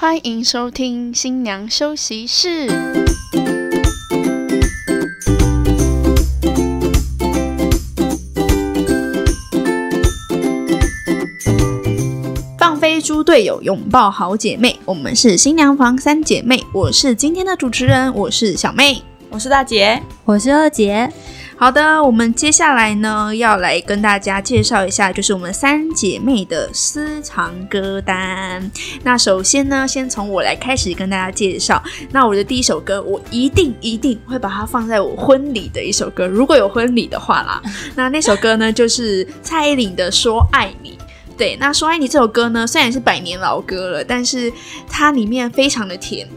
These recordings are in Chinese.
欢迎收听新娘休息室。放飞猪队友，拥抱好姐妹，我们是新娘房三姐妹。我是今天的主持人，我是小妹。我是大姐，我是二姐。好的，我们接下来呢要来跟大家介绍一下，就是我们三姐妹的私藏歌单。那首先呢，先从我来开始跟大家介绍。那我的第一首歌，我一定一定会把它放在我婚礼的一首歌，如果有婚礼的话啦。那那首歌呢，就是蔡依林的《说爱你》。对，那《说爱你》这首歌呢，虽然是百年老歌了，但是它里面非常的甜，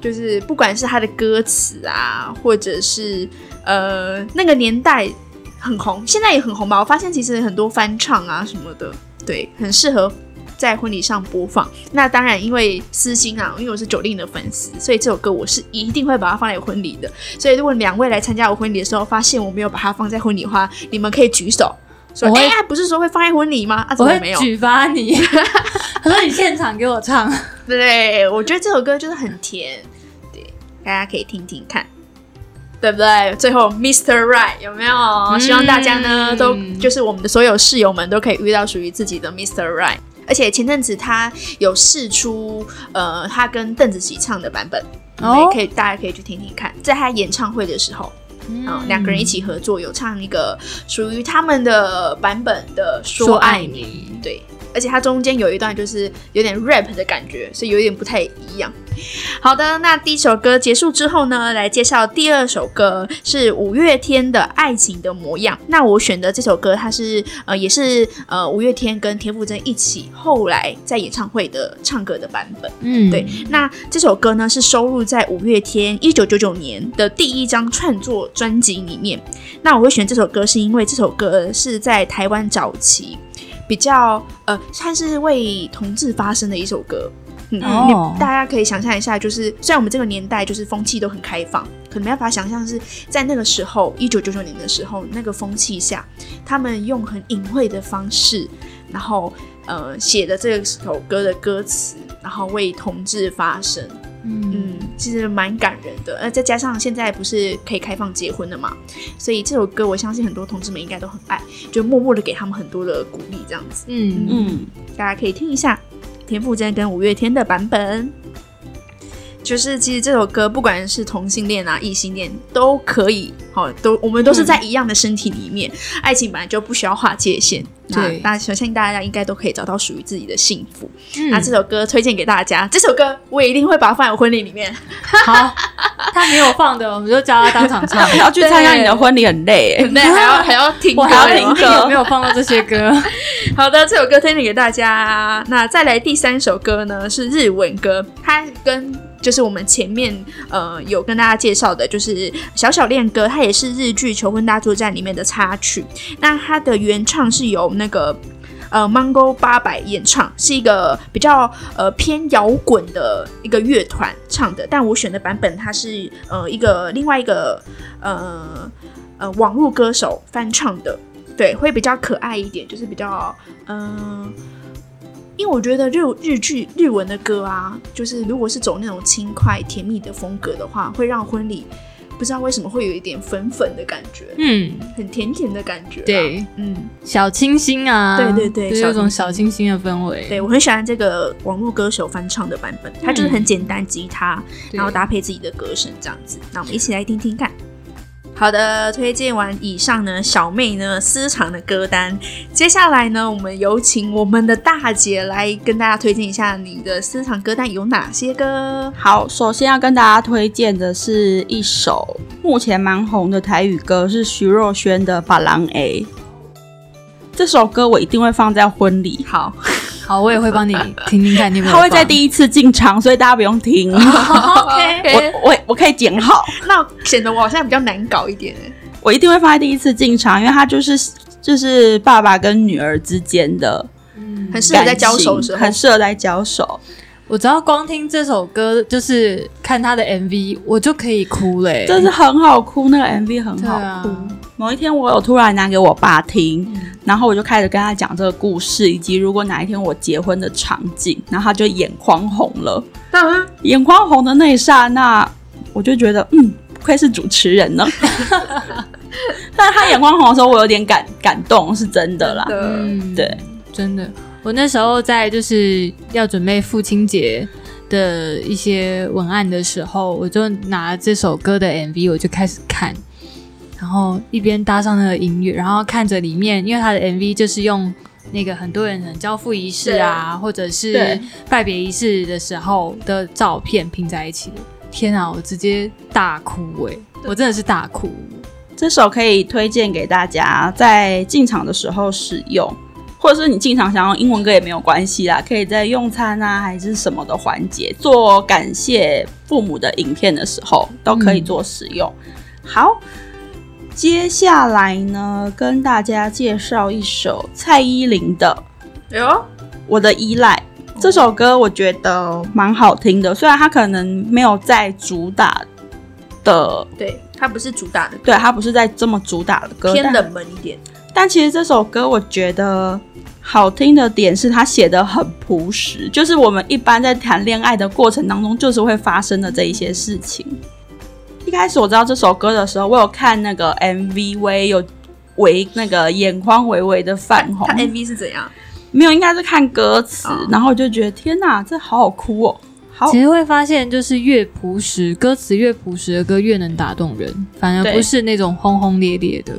就是不管是他的歌词啊，或者是。呃，那个年代很红，现在也很红吧？我发现其实很多翻唱啊什么的，对，很适合在婚礼上播放。那当然，因为私心啊，因为我是九令的粉丝，所以这首歌我是一定会把它放在婚礼的。所以如果两位来参加我婚礼的时候，发现我没有把它放在婚礼的话，你们可以举手说：“哎呀，不是说会放在婚礼吗？”啊，怎么没有？举发你，他说你现场给我唱。对，我觉得这首歌就是很甜，对，大家可以听听看。对不对？最后，Mr. Right 有没有？希望大家呢都就是我们的所有室友们都可以遇到属于自己的 Mr. Right。而且前阵子他有试出呃他跟邓紫棋唱的版本，哦，可以大家可以去听听看，在他演唱会的时候，嗯，两个人一起合作有唱一个属于他们的版本的说爱你，对。而且它中间有一段就是有点 rap 的感觉，所以有点不太一样。好的，那第一首歌结束之后呢，来介绍第二首歌是五月天的《爱情的模样》。那我选的这首歌，它是呃也是呃五月天跟田馥甄一起后来在演唱会的唱歌的版本。嗯，对。那这首歌呢是收录在五月天一九九九年的第一张创作专辑里面。那我会选这首歌，是因为这首歌是在台湾早期。比较呃，算是为同志发声的一首歌。嗯，大家可以想象一下，就是虽然我们这个年代就是风气都很开放，可没办法想象是在那个时候，一九九九年的时候，那个风气下，他们用很隐晦的方式，然后呃写的这首歌的歌词，然后为同志发声。嗯，其实蛮感人的，呃，再加上现在不是可以开放结婚了嘛，所以这首歌我相信很多同志们应该都很爱，就默默的给他们很多的鼓励，这样子。嗯嗯，大家可以听一下田馥甄跟五月天的版本。就是其实这首歌不管是同性恋啊、异性恋都可以，好，都我们都是在一样的身体里面，爱情本来就不需要划界限。对，大家相信大家应该都可以找到属于自己的幸福。那这首歌推荐给大家，这首歌我也一定会把它放在婚礼里面。好，他没有放的，我们就叫他当场唱。要去参加你的婚礼很累，很累，还要还要听，我还要听歌，没有放到这些歌。好的，这首歌推荐给大家。那再来第三首歌呢，是日文歌，它跟就是我们前面呃有跟大家介绍的，就是小小恋歌，它也是日剧《求婚大作战》里面的插曲。那它的原唱是由那个呃 Mango 八百演唱，是一个比较呃偏摇滚的一个乐团唱的。但我选的版本，它是呃一个另外一个呃呃网络歌手翻唱的，对，会比较可爱一点，就是比较嗯。因为我觉得日日剧日文的歌啊，就是如果是走那种轻快甜蜜的风格的话，会让婚礼不知道为什么会有一点粉粉的感觉，嗯，很甜甜的感觉，对，嗯，小清新啊，对对对，有种小清新的氛围。对我很喜欢这个网络歌手翻唱的版本，它就是很简单，吉他，然后搭配自己的歌声这样子。那我们一起来听听看。好的，推荐完以上呢，小妹呢私藏的歌单，接下来呢，我们有请我们的大姐来跟大家推荐一下你的私藏歌单有哪些歌。好，首先要跟大家推荐的是一首目前蛮红的台语歌，是徐若瑄的《把郎 A》。这首歌我一定会放在婚礼。好。好，我也会帮你听听看，你他会在第一次进场，所以大家不用听。OK，我我我可以剪好，那显得我好像比较难搞一点。我一定会放在第一次进场，因为他就是就是爸爸跟女儿之间的，嗯，很适合在交手时候，很适合在交手。我只要光听这首歌，就是看他的 MV，我就可以哭嘞、真是很好哭，那个 MV 很好哭。某一天我有突然拿给我爸听，然后我就开始跟他讲这个故事，以及如果哪一天我结婚的场景，然后他就眼眶红了。嗯，眼眶红的那一刹那，我就觉得，嗯，不愧是主持人呢。但是他眼眶红的时候，我有点感感动，是真的啦。的嗯，对，真的，我那时候在就是要准备父亲节的一些文案的时候，我就拿这首歌的 MV，我就开始看，然后一边搭上那个音乐，然后看着里面，因为他的 MV 就是用那个很多人的交付仪式啊，或者是拜别仪式的时候的照片拼在一起的。天啊，我直接大哭哎、我真的是大哭。这首可以推荐给大家，在进场的时候使用，或者是你进场想要英文歌也没有关系啦，可以在用餐啊还是什么的环节做感谢父母的影片的时候都可以做使用。好，接下来呢，跟大家介绍一首蔡依林的哟，《我的依赖》。这首歌我觉得蛮好听的，虽然它可能没有在主打的，对，它不是主打的，对，它不是在这么主打的歌，偏冷门一点。但其实这首歌我觉得好听的点是它写的很朴实，就是我们一般在谈恋爱的过程当中，就是会发生的这一些事情。一开始我知道这首歌的时候，我有看那个 MV，我也有微那个眼眶微微的泛红它。MV 是怎样？没有，应该是看歌词，哦然后我就觉得天哪，这好好哭哦。好其，实会发现，就是越朴实，歌词越朴实的歌越能打动人，反而不是那种轰轰烈烈的。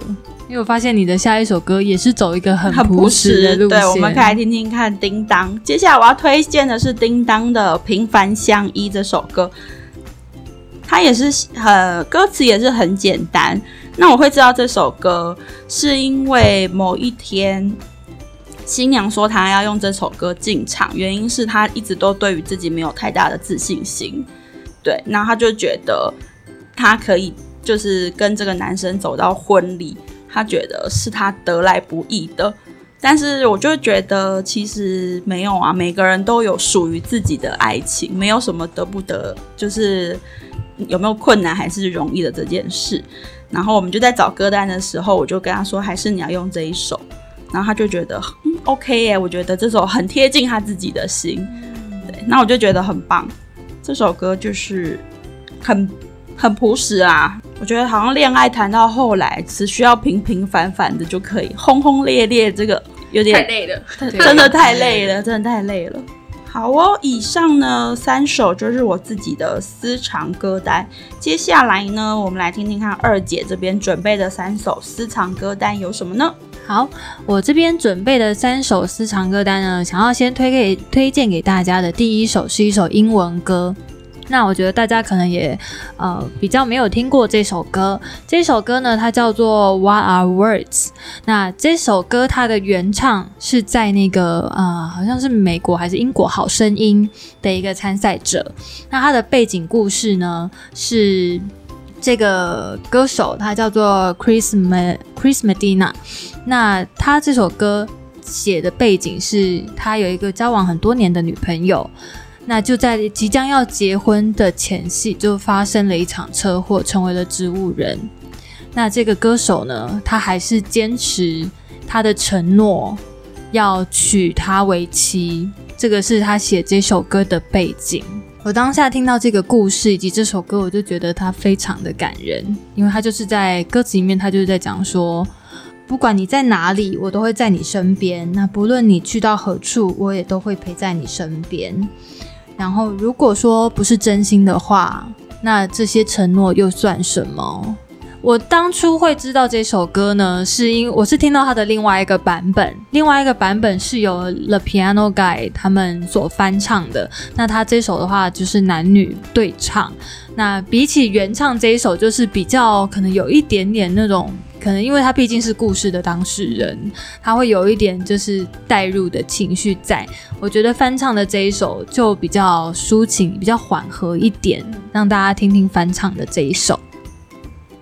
因为我发现你的下一首歌也是走一个很朴实的。路线。对，我们可以来听听看《叮当》。接下来我要推荐的是叮当的《平凡相依》这首歌，它也是呃歌词也是很简单。那我会知道这首歌，是因为某一天新娘说她要用这首歌进场，原因是她一直都对于自己没有太大的自信心。对，那她就觉得她可以就是跟这个男生走到婚礼，她觉得是她得来不易的。但是我就觉得其实没有啊，每个人都有属于自己的爱情，没有什么得不得，就是有没有困难还是容易的这件事。然后我们就在找歌单的时候，我就跟他说，还是你要用这一首。然后他就觉得嗯 OK 耶，我觉得这首很贴近他自己的心。对，那我就觉得很棒。这首歌就是很很朴实啊，我觉得好像恋爱谈到后来，只需要平平凡凡的就可以，轰轰烈烈这个有点太累了。真的太累了，真的太累了。好哦，以上呢三首就是我自己的私藏歌单。接下来呢，我们来听听看二姐这边准备的三首私藏歌单有什么呢？好，我这边准备的三首私藏歌单呢，想要先推给推荐给大家的第一首是一首英文歌。那我觉得大家可能也呃比较没有听过这首歌。这首歌呢，它叫做《What Are Words》。那这首歌它的原唱是在那个呃好像是美国还是英国好声音的一个参赛者。那它的背景故事呢是这个歌手他叫做 Chrisma Chris Medina。那他这首歌写的背景是他有一个交往很多年的女朋友，那就在即将要结婚的前夕，就发生了一场车祸，成为了植物人。那这个歌手呢，他还是坚持他的承诺，要娶她为妻。这个是他写这首歌的背景。我当下听到这个故事以及这首歌，我就觉得它非常的感人，因为他就是在歌词里面，他就是在讲说，不管你在哪里，我都会在你身边。那不论你去到何处，我也都会陪在你身边。然后，如果说不是真心的话，那这些承诺又算什么？我当初会知道这首歌呢，是因我是听到它的另外一个版本，另外一个版本是由 The Piano Guy 他们所翻唱的。那他这首的话就是男女对唱，那比起原唱这一首，就是比较可能有一点点那种，可能因为他毕竟是故事的当事人，他会有一点就是带入的情绪在。我觉得翻唱的这一首就比较抒情，比较缓和一点，让大家听听翻唱的这一首。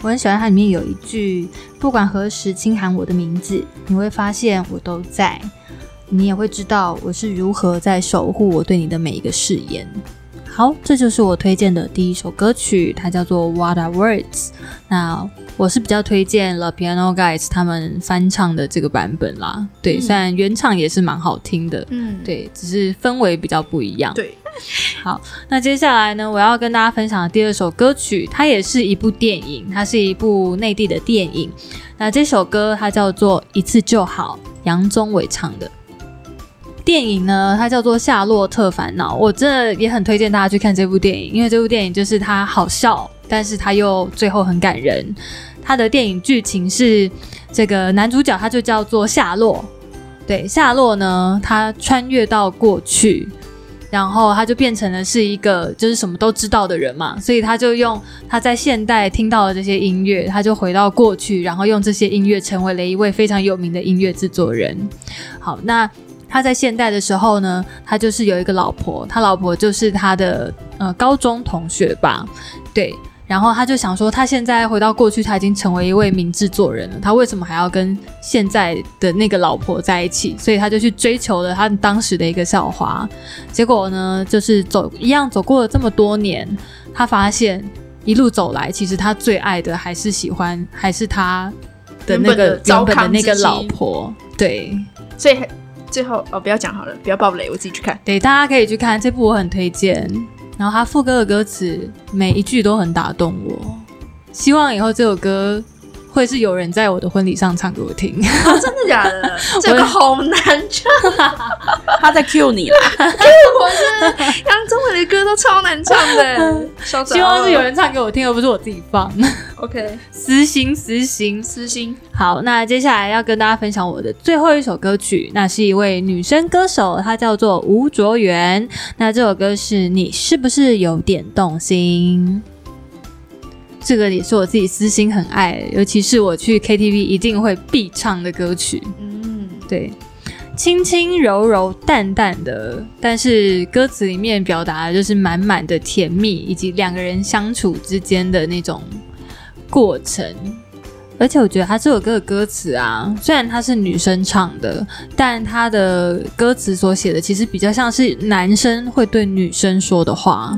我很喜欢它里面有一句“不管何时轻喊我的名字，你会发现我都在”。你也会知道我是如何在守护我对你的每一个誓言。好，这就是我推荐的第一首歌曲，它叫做《What Are Words》。那我是比较推荐了 Piano Guys 他们翻唱的这个版本啦。对，虽然原唱也是蛮好听的，嗯，对，只是氛围比较不一样。对，好，那接下来呢，我要跟大家分享的第二首歌曲，它也是一部电影，它是一部内地的电影。那这首歌它叫做《一次就好》，杨宗纬唱的。电影呢，它叫做《夏洛特烦恼》，我真的也很推荐大家去看这部电影，因为这部电影就是它好笑，但是它又最后很感人。它的电影剧情是这个男主角他就叫做夏洛，对，夏洛呢，他穿越到过去，然后他就变成了是一个就是什么都知道的人嘛，所以他就用他在现代听到的这些音乐，他就回到过去，然后用这些音乐成为了一位非常有名的音乐制作人。好，那。他在现代的时候呢，他就是有一个老婆，他老婆就是他的呃高中同学吧，对。然后他就想说，他现在回到过去，他已经成为一位名制作人了，他为什么还要跟现在的那个老婆在一起？所以他就去追求了他当时的一个校花。结果呢，就是走一样走过了这么多年，他发现一路走来，其实他最爱的还是喜欢，还是他的那个原本的那个老婆。对，所以。最后哦，不要讲好了，不要爆雷，我自己去看。对，大家可以去看这部，我很推荐。然后他副歌的歌词每一句都很打动我，希望以后这首歌。会是有人在我的婚礼上唱给我听，真的假的？这个好难唱，他在 cue 你啦，cue 我是杨宗纬的歌都超难唱的，希望是有人唱给我听，而不是我自己放。OK，私心私心私心。好，那接下来要跟大家分享我的最后一首歌曲，那是一位女生歌手，她叫做吴卓源。那这首歌是你是不是有点动心？这个也是我自己私心很爱，尤其是我去 KTV 一定会必唱的歌曲。嗯，对，轻轻柔柔、淡淡的，但是歌词里面表达的就是满满的甜蜜，以及两个人相处之间的那种过程。而且我觉得他这首歌的歌词啊，虽然他是女生唱的，但他的歌词所写的其实比较像是男生会对女生说的话。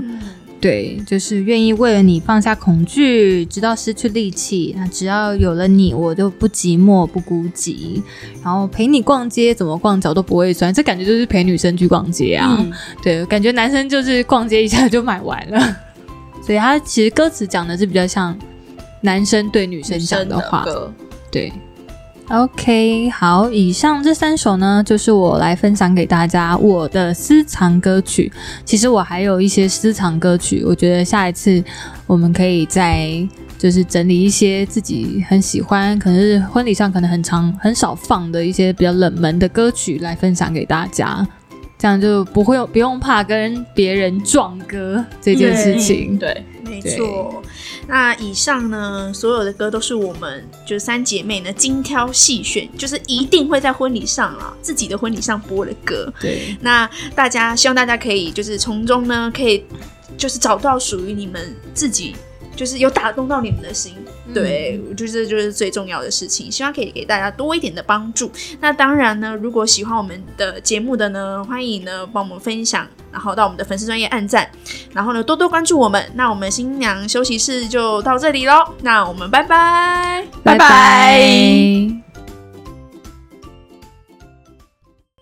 对，就是愿意为了你放下恐惧，直到失去力气。那只要有了你，我就不寂寞不孤寂。然后陪你逛街，怎么逛脚都不会酸。这感觉就是陪女生去逛街啊。对，感觉男生就是逛街一下就买完了。所以他其实歌词讲的是比较像男生对女生讲的话。对。OK，好，以上这三首呢，就是我来分享给大家我的私藏歌曲。其实我还有一些私藏歌曲，我觉得下一次我们可以再就是整理一些自己很喜欢，可能是婚礼上可能很常很少放的一些比较冷门的歌曲来分享给大家，这样就不会不用怕跟别人撞歌这件事情。对。没错，那以上呢，所有的歌都是我们就是三姐妹呢精挑细选，就是一定会在婚礼上啊自己的婚礼上播的歌。对，那大家希望大家可以就是从中呢可以就是找到属于你们自己。就是有打动到你们的心，对，我觉得这就是最重要的事情。希望可以给大家多一点的帮助。那当然呢，如果喜欢我们的节目的呢，欢迎呢帮我们分享，然后到我们的粉丝专业按赞，然后呢多多关注我们。那我们新娘休息室就到这里喽，那我们拜拜，拜拜。